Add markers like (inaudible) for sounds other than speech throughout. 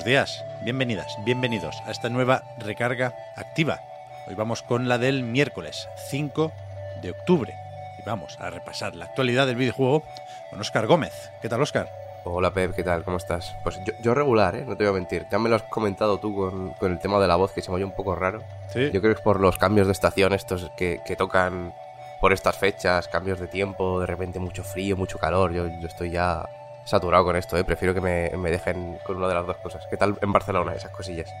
Buenos días, bienvenidas, bienvenidos a esta nueva recarga activa. Hoy vamos con la del miércoles 5 de octubre y vamos a repasar la actualidad del videojuego con Óscar Gómez. ¿Qué tal, Óscar? Hola Pep, ¿qué tal? ¿Cómo estás? Pues yo, yo regular, ¿eh? No te voy a mentir. Ya me lo has comentado tú con, con el tema de la voz, que se me oye un poco raro. Sí. Yo creo que es por los cambios de estación estos que, que tocan por estas fechas, cambios de tiempo, de repente mucho frío, mucho calor. Yo, yo estoy ya saturado con esto, ¿eh? Prefiero que me, me dejen con una de las dos cosas. ¿Qué tal en Barcelona, esas cosillas?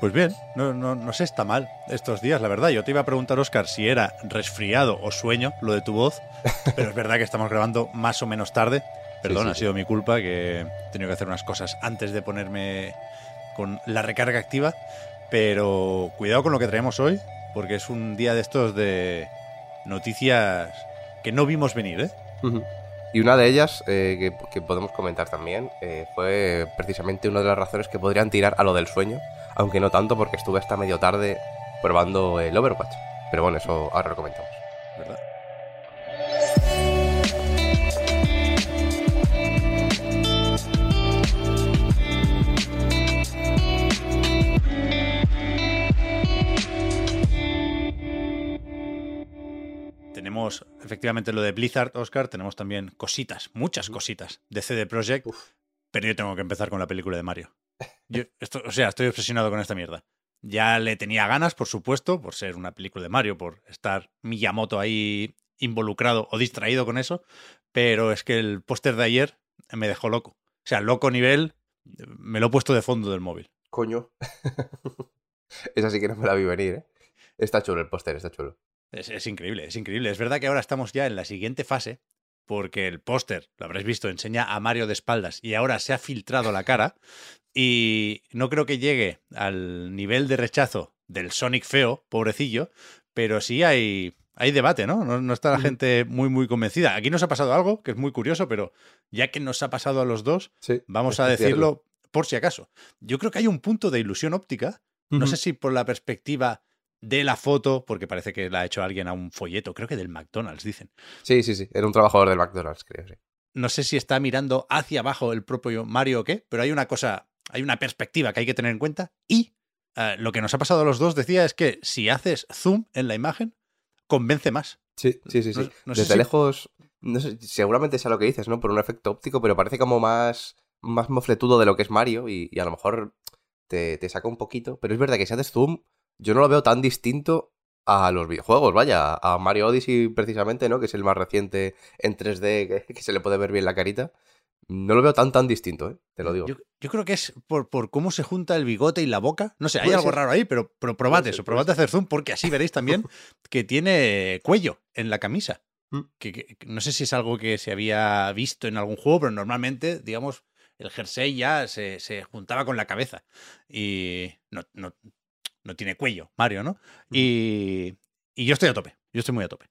Pues bien, no, no, no se está mal estos días, la verdad. Yo te iba a preguntar, Óscar, si era resfriado o sueño lo de tu voz, (laughs) pero es verdad que estamos grabando más o menos tarde. Perdón, Sí, sí, ha sí. sido mi culpa que he tenido que hacer unas cosas antes de ponerme con la recarga activa. Pero cuidado con lo que traemos hoy, porque es un día de estos de noticias que no vimos venir, ¿eh? Y una de ellas, eh, que, podemos comentar también, eh, fue precisamente una de las razones que podrían tirar a lo del sueño, aunque no tanto porque estuve hasta medio tarde probando el Overwatch. Pero bueno, eso ahora lo comentamos. ¿Verdad? Efectivamente lo de Blizzard, Oscar. Tenemos también cositas, muchas cositas de CD Projekt. Pero yo tengo que empezar con la película de Mario. (laughs) Yo, esto, o sea, estoy obsesionado con esta mierda. Ya le tenía ganas, por supuesto, por ser una película de Mario, por estar Miyamoto ahí involucrado o distraído con eso. Pero es que el póster de ayer me dejó loco. O sea, loco nivel, me lo he puesto de fondo del móvil. Coño. (laughs) Esa sí que no me la vi venir, ¿eh? Está chulo el póster, está chulo. Es, es increíble, es increíble. Es verdad que ahora estamos ya en la siguiente fase, porque el póster, lo habréis visto, enseña a Mario de espaldas y ahora se ha filtrado la cara. Y no creo que llegue al nivel de rechazo del Sonic feo, pobrecillo, pero sí hay, hay debate, ¿no? ¿no? no está la gente muy, muy convencida. Aquí nos ha pasado algo que es muy curioso, pero ya que nos ha pasado a los dos, Sí. vamos a cierto. decirlo por si acaso. Yo creo que hay un punto de ilusión óptica no sé si por la perspectiva de la foto, porque parece que la ha hecho alguien a un folleto, creo que del McDonald's, dicen. Sí, sí, sí. Era un trabajador del McDonald's, creo, sí. No sé si está mirando hacia abajo el propio Mario o qué, pero hay una cosa, hay una perspectiva que hay que tener en cuenta. Y eh, lo que nos ha pasado a los dos, decía, es que si haces zoom en la imagen, convence más. Sí, sí, sí, sí. No- Desde si- lejos, no sé, seguramente sea lo que dices, ¿no? Por un efecto óptico, pero parece como más, más mofletudo de lo que es Mario y, y a lo mejor te, te saca un poquito. Pero es verdad que si haces zoom, yo no lo veo tan distinto a los videojuegos, vaya, a Mario Odyssey precisamente, ¿no? Que es el más reciente en 3D, que, que se le puede ver bien la carita. No lo veo tan, tan distinto, ¿eh? Te lo digo. Yo, yo creo que es por, por cómo se junta el bigote y la boca. No sé, hay algo ser. raro ahí, pero, pero probad eso, probad hacer zoom, porque así veréis también (laughs) que tiene cuello en la camisa. Mm. Que, que- que no sé si es algo que se había visto en algún juego, pero normalmente, digamos, el jersey ya se, se juntaba con la cabeza. Y no, no, no tiene cuello, Mario, ¿no? Y, y yo estoy a tope, yo estoy muy a tope.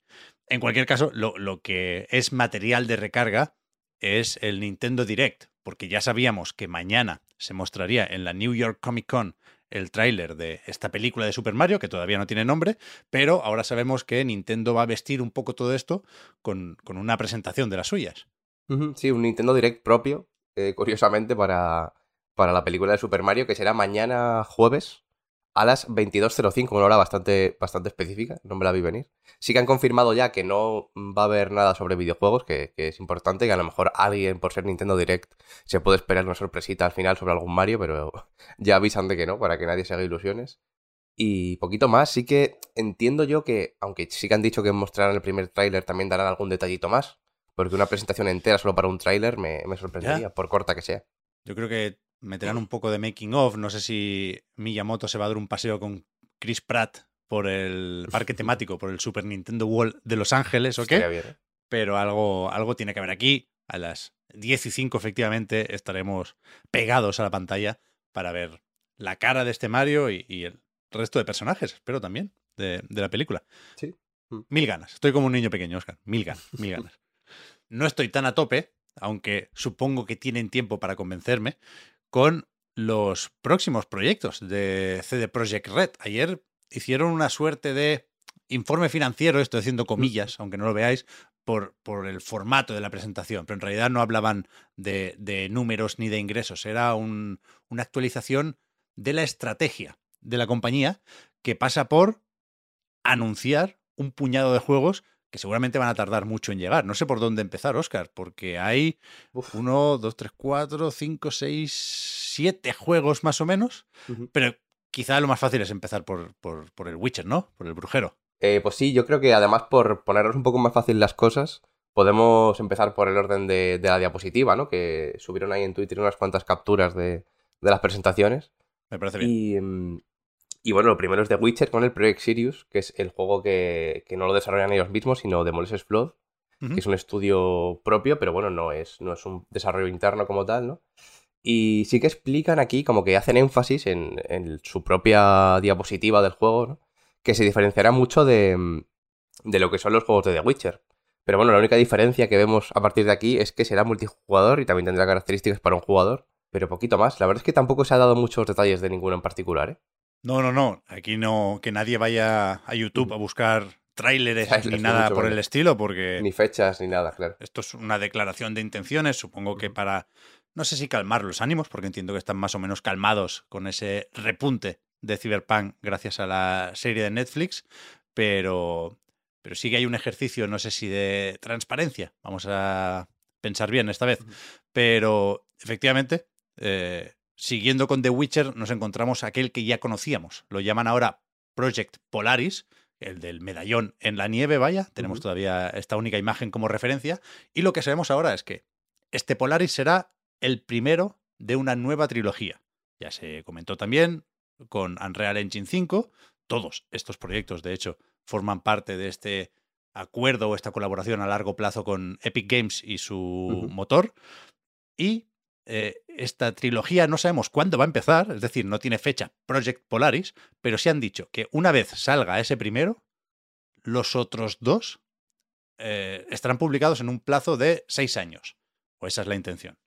En cualquier caso, lo, lo que es material de recarga es el Nintendo Direct, porque ya sabíamos que mañana se mostraría en la New York Comic Con el tráiler de esta película de Super Mario, que todavía no tiene nombre, pero ahora sabemos que Nintendo va a vestir un poco todo esto con, con una presentación de las suyas. Sí, un Nintendo Direct propio, eh, curiosamente, para, para la película de Super Mario, que será mañana jueves a las 22.05, una hora bastante, bastante específica, no me la vi venir. Sí que han confirmado ya que no va a haber nada sobre videojuegos, que, que es importante, que a lo mejor alguien, por ser Nintendo Direct, se puede esperar una sorpresita al final sobre algún Mario, pero (laughs) ya avisan de que no, para que nadie se haga ilusiones. Y poquito más, sí que entiendo yo que, aunque sí que han dicho que mostrarán el primer tráiler, también darán algún detallito más, porque una presentación entera solo para un tráiler me, me sorprendería, por corta que sea. Yo creo que meterán un poco de making of. No sé si Miyamoto se va a dar un paseo con Chris Pratt por el parque (laughs) temático, por el Super Nintendo World de Los Ángeles o qué. Bien, ¿eh? Pero algo, algo tiene que haber aquí. a las 10 y 5 efectivamente estaremos pegados a la pantalla para ver la cara de este Mario y, y el resto de personajes, espero también, de, de la película. Sí. Mm. Mil ganas. Estoy como un niño pequeño, Oscar. Mil ganas, mil ganas. (laughs) No estoy tan a tope, aunque supongo que tienen tiempo para convencerme, con los próximos proyectos de CD Projekt Red. Ayer hicieron una suerte de informe financiero, estoy haciendo comillas, aunque no lo veáis, por, por el formato de la presentación, pero en realidad no hablaban de, de números ni de ingresos, era un- una actualización de la estrategia de la compañía que pasa por anunciar un puñado de juegos que seguramente van a tardar mucho en llegar. No sé por dónde empezar, Oscar, porque hay Uf. uno, dos, tres, cuatro, cinco, seis, siete juegos más o menos, pero quizá lo más fácil es empezar por, por, por el Witcher, ¿no? Por el brujero. Eh, pues sí, yo creo que además por ponernos un poco más fácil las cosas, podemos empezar por el orden de, de la diapositiva, ¿no? Que subieron ahí en Twitter unas cuantas capturas de, de las presentaciones. Me parece bien. Y, mm, y bueno, lo primero es The Witcher con el Project Sirius, que es el juego que, que no lo desarrollan ellos mismos, sino Demolishes Flood, que es un estudio propio, pero bueno, no es, no es un desarrollo interno como tal, ¿no? Y sí que explican aquí, como que hacen énfasis en, en su propia diapositiva del juego, ¿no? Que se diferenciará mucho de, de lo que son los juegos de The Witcher. Pero bueno, la única diferencia que vemos a partir de aquí es que será multijugador y también tendrá características para un jugador, pero poquito más. La verdad es que tampoco se ha dado muchos detalles de ninguno en particular, ¿eh? No, no, no. Aquí no, que nadie vaya a YouTube a buscar tráileres ni nada por el estilo, porque Ni fechas ni nada, claro. esto es una declaración de intenciones, supongo que para, no sé si calmar los ánimos, porque entiendo que están más o menos calmados con ese repunte de Cyberpunk gracias a la serie de Netflix, pero, pero sí que hay un ejercicio, no sé si de transparencia, vamos a pensar bien esta vez, pero efectivamente, eh, siguiendo con The Witcher, nos encontramos aquel que ya conocíamos, lo llaman ahora Project Polaris, el del medallón en la nieve, vaya, tenemos todavía esta única imagen como referencia, y lo que sabemos ahora es que este Polaris será el primero de una nueva trilogía. Ya se comentó también con Unreal Engine 5, todos estos proyectos, de hecho, forman parte de este acuerdo o esta colaboración a largo plazo con Epic Games y su motor. Y eh, esta trilogía no sabemos cuándo va a empezar, es decir, no tiene fecha Project Polaris, pero se han dicho que una vez salga ese primero, los otros dos eh, estarán publicados en un plazo de seis años. O esa es la intención.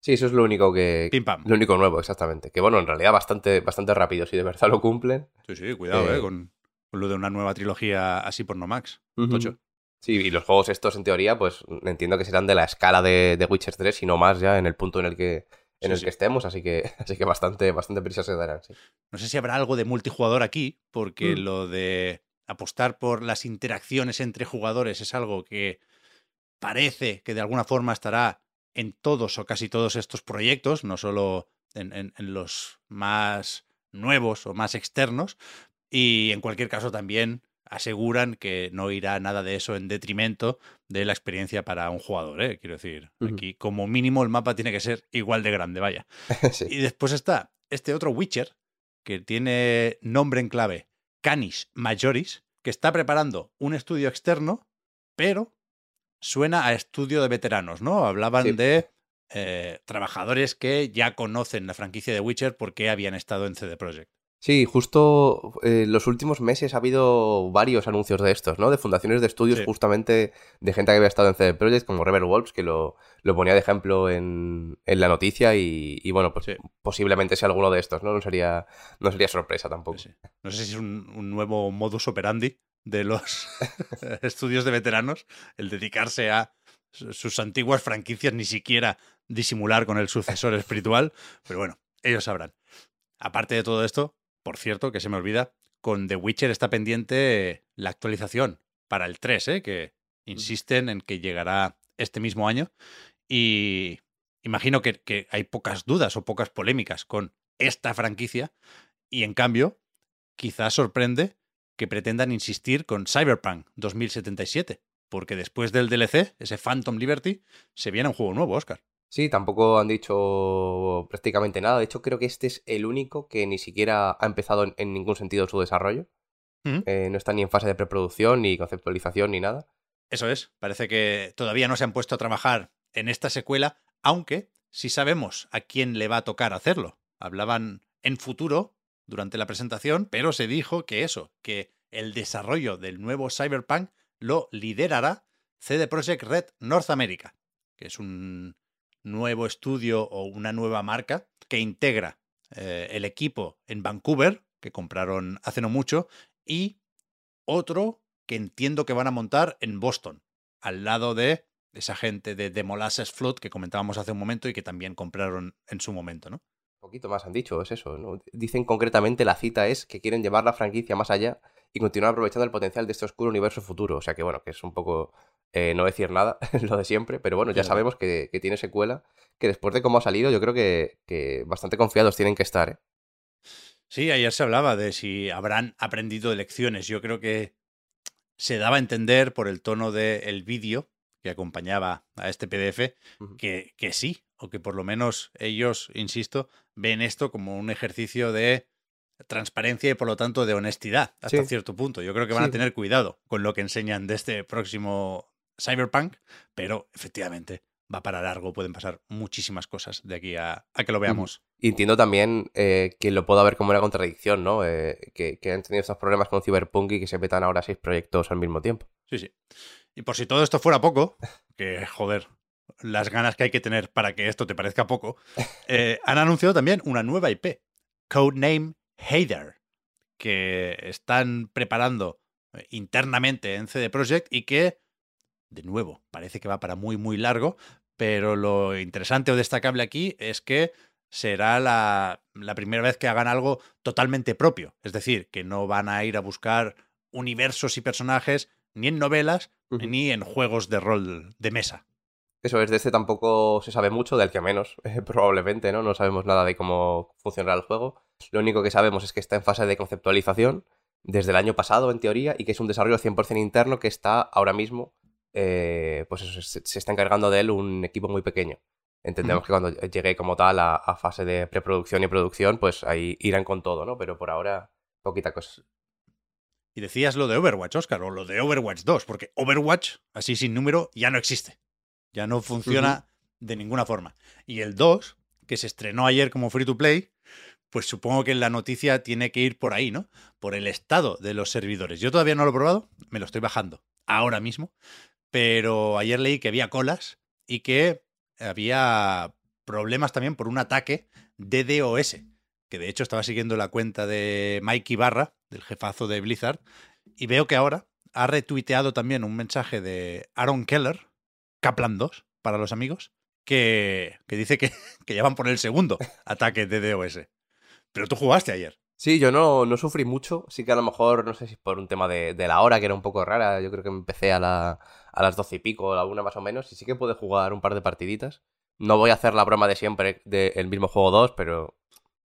Sí, eso es lo único que. Pim pam. Lo único nuevo, exactamente. Que bueno, en realidad bastante, bastante rápido, si de verdad lo cumplen. Sí, sí, cuidado, Eh, eh, con, con lo de una nueva trilogía así por no Max. Tocho. Sí, y los juegos estos, en teoría, pues entiendo que serán de la escala de, de Witcher 3 y no más ya en el punto en el que, en Sí, el sí. que estemos, así que, (laughs) así que bastante, bastante prisa se darán, sí. No sé si habrá algo de multijugador aquí, porque Mm. lo de apostar por las interacciones entre jugadores es algo que parece que de alguna forma estará en todos o casi todos estos proyectos, no solo en, en- en los más nuevos o más externos. Y en cualquier caso también aseguran que no irá nada de eso en detrimento de la experiencia para un jugador. ¿eh? Quiero decir, aquí como mínimo el mapa tiene que ser igual de grande, vaya. (laughs) sí. Y después está este otro Witcher, que tiene nombre en clave Canis Majoris, que está preparando un estudio externo, pero suena a estudio de veteranos, ¿no? Hablaban Sí. de eh, trabajadores que ya conocen la franquicia de Witcher porque habían estado en CD Projekt. Sí, justo eh, los últimos meses ha habido varios anuncios de estos, ¿no? De fundaciones de estudios Sí. justamente de gente que había estado en CD Projekt, como Rebel Wolves, que lo, lo ponía de ejemplo en, en la noticia y, y bueno, pues Sí. posiblemente sea alguno de estos, ¿no? No sería, no sería sorpresa tampoco. Sí. No sé si es un, un nuevo modus operandi de los (laughs) estudios de veteranos, el dedicarse a su- sus antiguas franquicias, ni siquiera disimular con el sucesor espiritual, pero bueno, ellos sabrán. Aparte de todo esto, por cierto, que se me olvida, con The Witcher está pendiente la actualización para el 3, ¿eh? que insisten en que llegará este mismo año. Y imagino que, que hay pocas dudas o pocas polémicas con esta franquicia. Y en cambio, quizás sorprende que pretendan insistir con Cyberpunk 2077. Porque después del DLC, ese Phantom Liberty, se viene un juego nuevo, Oscar. Sí, tampoco han dicho prácticamente nada. De hecho, creo que este es el único que ni siquiera ha empezado en, en ningún sentido su desarrollo. Ujú. Eh, no está ni en fase de preproducción, ni conceptualización, ni nada. Eso es. Parece que todavía no se han puesto a trabajar en esta secuela, aunque sí sabemos a quién le va a tocar hacerlo. Hablaban en futuro durante la presentación, pero se dijo que eso, que el desarrollo del nuevo Cyberpunk lo liderará CD Projekt Red North America, que es un nuevo estudio o una nueva marca que integra eh, el equipo en Vancouver, que compraron hace no mucho, y otro que entiendo que van a montar en Boston, al lado de esa gente de, de Molasses Flood que comentábamos hace un momento y que también compraron en su momento, ¿no? Un poquito más han dicho, es eso. ¿no? Dicen concretamente, la cita es que quieren llevar la franquicia más allá y continuar aprovechando el potencial de este oscuro universo futuro. O sea que bueno, que es un poco eh, no decir nada, (laughs) lo de siempre, pero bueno, ya sabemos que, que tiene secuela, que después de cómo ha salido, yo creo que, que bastante confiados tienen que estar. ¿eh? Sí, ayer se hablaba de si habrán aprendido de lecciones. Yo creo que se daba a entender por el tono del vídeo que acompañaba a este PDF que, que sí, o que por lo menos ellos, insisto, ven esto como un ejercicio de transparencia y por lo tanto de honestidad hasta Sí. cierto punto. Yo creo que van a tener cuidado con lo que enseñan de este próximo Cyberpunk, pero efectivamente va para largo, pueden pasar muchísimas cosas de aquí a, a que lo veamos. Y entiendo también eh, que lo puedo ver como una contradicción, ¿no? Eh, que, que han tenido estos problemas con Cyberpunk y que se metan ahora seis proyectos al mismo tiempo. Sí, sí. Y por si todo esto fuera poco, que joder, las ganas que hay que tener para que esto te parezca poco, (laughs) eh, han anunciado también una nueva IP, Codename Heather, que están preparando internamente en CD Projekt y que, de nuevo, parece que va para muy, muy largo, pero lo interesante o destacable aquí es que será la, la primera vez que hagan algo totalmente propio. Es decir, que no van a ir a buscar universos y personajes ni en novelas ni en juegos de rol de mesa. Eso es, de este tampoco se sabe mucho, del que menos, (laughs) eh, probablemente, ¿no? No sabemos nada de cómo funcionará el juego. Lo único que sabemos es que está en fase de conceptualización desde el año pasado, en teoría, y que es un desarrollo 100% interno que está ahora mismo, eh, pues eso, se, se está encargando de él un equipo muy pequeño. Entendemos que cuando llegue como tal a, a fase de preproducción y producción, pues ahí irán con todo, ¿no? Pero por ahora, poquita cosa. Y decías lo de Overwatch, Oscar, o lo de Overwatch 2, porque Overwatch, así sin número, ya no existe. Ya no funciona de ninguna forma. Y el 2, que se estrenó ayer como free to play, pues supongo que la noticia tiene que ir por ahí, ¿no? Por el estado de los servidores. Yo todavía no lo he probado, me lo estoy bajando ahora mismo, pero ayer leí que había colas y que había problemas también por un ataque de DOS, que de hecho estaba siguiendo la cuenta de Mike Ibarra, del jefazo de Blizzard, y veo que ahora ha retuiteado también un mensaje de Aaron Keller, Kaplan 2, para los amigos, que, que dice que, (laughs) que ya van por el segundo ataque de DOS. Pero tú jugaste ayer. Sí, yo no, no sufrí mucho. Sí que a lo mejor, no sé si por un tema de, de la hora, que era un poco rara. Yo creo que empecé a, la, a las doce y pico, a la una más o menos. Y sí que pude jugar un par de partiditas. No voy a hacer la broma de siempre del mismo juego 2, pero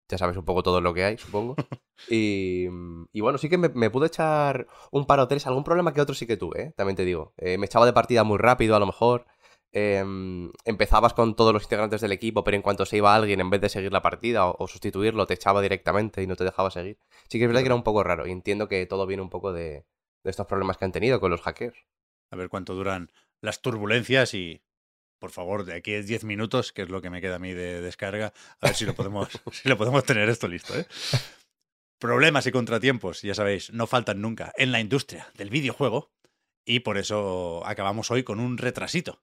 ya sabes un poco todo lo que hay, supongo. (laughs) Y, y bueno, sí que me, me pude echar un par o tres. Algún problema que otro sí que tuve, ¿eh? también te digo. Eh, me echaba de partida muy rápido, a lo mejor. Em, empezabas con todos los integrantes del equipo, pero en cuanto se iba alguien, en vez de seguir la partida o, o sustituirlo, te echaba directamente y no te dejaba seguir. Sí que es verdad que era un poco raro y entiendo que todo viene un poco de, de estos problemas que han tenido con los hackers. A ver cuánto duran las turbulencias y, por favor, de aquí a 10 minutos, que es lo que me queda a mí de descarga, a ver si lo podemos, (laughs) si lo podemos tener esto listo. ¿eh? Problemas y contratiempos, ya sabéis, no faltan nunca en la industria del videojuego y por eso acabamos hoy con un retrasito.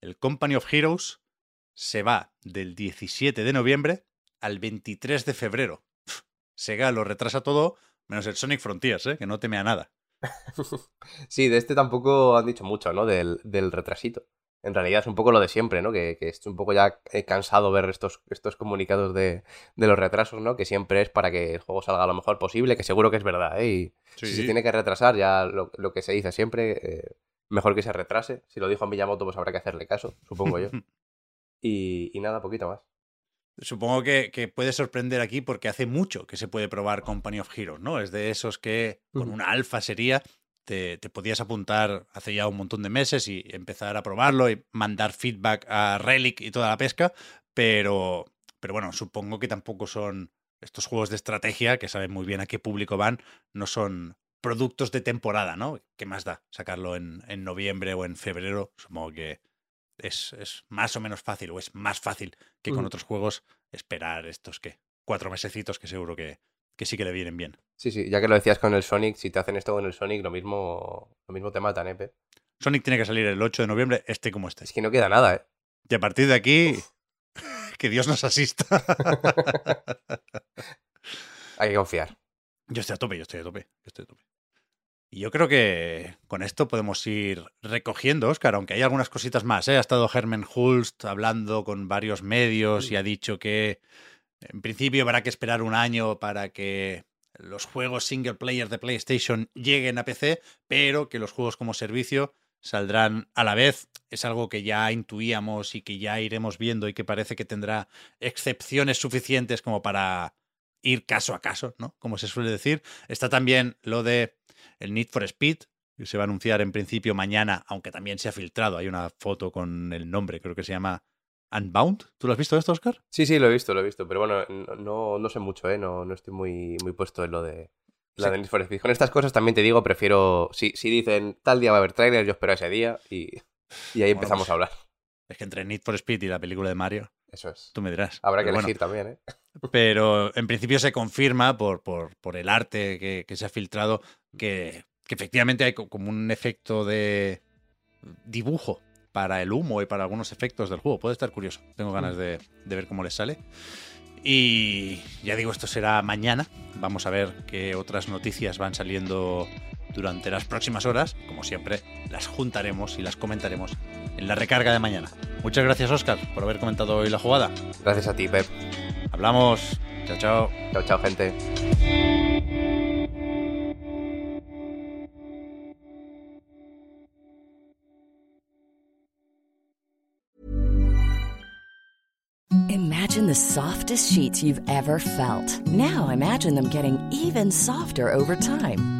El Company of Heroes se va del 17 de noviembre al 23 de febrero. Pff, Sega lo retrasa todo, menos el Sonic Frontiers, ¿eh? que no teme a nada. (laughs) Sí, de este tampoco han dicho mucho, ¿no? Del, del retrasito. En realidad es un poco lo de siempre, ¿no? Que, que estoy un poco ya eh, cansado ver estos, estos comunicados de, de los retrasos, ¿no? Que siempre es para que el juego salga lo mejor posible, que seguro que es verdad, ¿eh? Y Sí, si sí. se tiene que retrasar, ya lo, lo que se dice siempre, eh, mejor que se retrase. Si lo dijo Miyamoto, pues habrá que hacerle caso, supongo yo. (laughs) Y, y nada, poquito más. Supongo que, que puede sorprender aquí porque hace mucho que se puede probar Company of Heroes, ¿no? Es de esos que con una alfa sería, te, te podías apuntar hace ya un montón de meses y empezar a probarlo y mandar feedback a Relic y toda la pesca, pero, pero bueno, supongo que tampoco son estos juegos de estrategia que saben muy bien a qué público van, no son productos de temporada, ¿no? ¿Qué más da sacarlo en, en noviembre o en febrero? Supongo que es, es más o menos fácil, o es más fácil que con otros juegos esperar estos que cuatro mesecitos que seguro que, que sí que le vienen bien. Sí, sí, ya que lo decías con el Sonic, si te hacen esto con el Sonic, lo mismo, lo mismo te matan, ¿eh, Pep? Sonic tiene que salir el 8 de noviembre, este como este. Es que no queda nada, ¿eh? Y a partir de aquí, (laughs) que Dios nos asista. (laughs) (laughs) Hay que confiar. Yo estoy a tope, yo estoy a tope, yo estoy a tope. Y yo creo que con esto podemos ir recogiendo, Oscar, aunque hay algunas cositas más. ¿eh? Ha estado Herman Hulst hablando con varios medios y ha dicho que en principio habrá que esperar un año para que los juegos single player de PlayStation lleguen a PC, pero que los juegos como servicio saldrán a la vez. Es algo que ya intuíamos y que ya iremos viendo y que parece que tendrá excepciones suficientes como para ir caso a caso, ¿no? Como se suele decir. Está también lo de el Need for Speed, que se va a anunciar en principio mañana, aunque también se ha filtrado. Hay una foto con el nombre, creo que se llama Unbound. ¿Tú lo has visto esto, Oscar? Sí, sí, lo he visto, lo he visto. Pero bueno, no, no, sé mucho, ¿eh? No, no estoy muy, muy puesto en lo de la Sí. de Need for Speed. Con estas cosas también te digo, prefiero... Si, si dicen tal día va a haber trailer, yo espero ese día y, y ahí empezamos pues- a hablar. Es que entre Need for Speed y la película de Mario, Eso es. tú me dirás. Habrá que bueno, elegir también, ¿eh? Pero en principio se confirma por, por, por el arte que, que se ha filtrado que, que efectivamente hay co- como un efecto de dibujo para el humo y para algunos efectos del juego. Puede estar curioso. Tengo ganas de, de ver cómo les sale. Y ya digo, esto será mañana. Vamos a ver qué otras noticias van saliendo durante las próximas horas. Como siempre, las juntaremos y las comentaremos en la recarga de mañana. Muchas gracias, Oscar, por haber comentado hoy la jugada. Gracias a ti, Pep. Hablamos. Chao, chao. Chao, chao, gente. Imagine the softest sheets you've ever felt. Now imagine them getting even softer over time.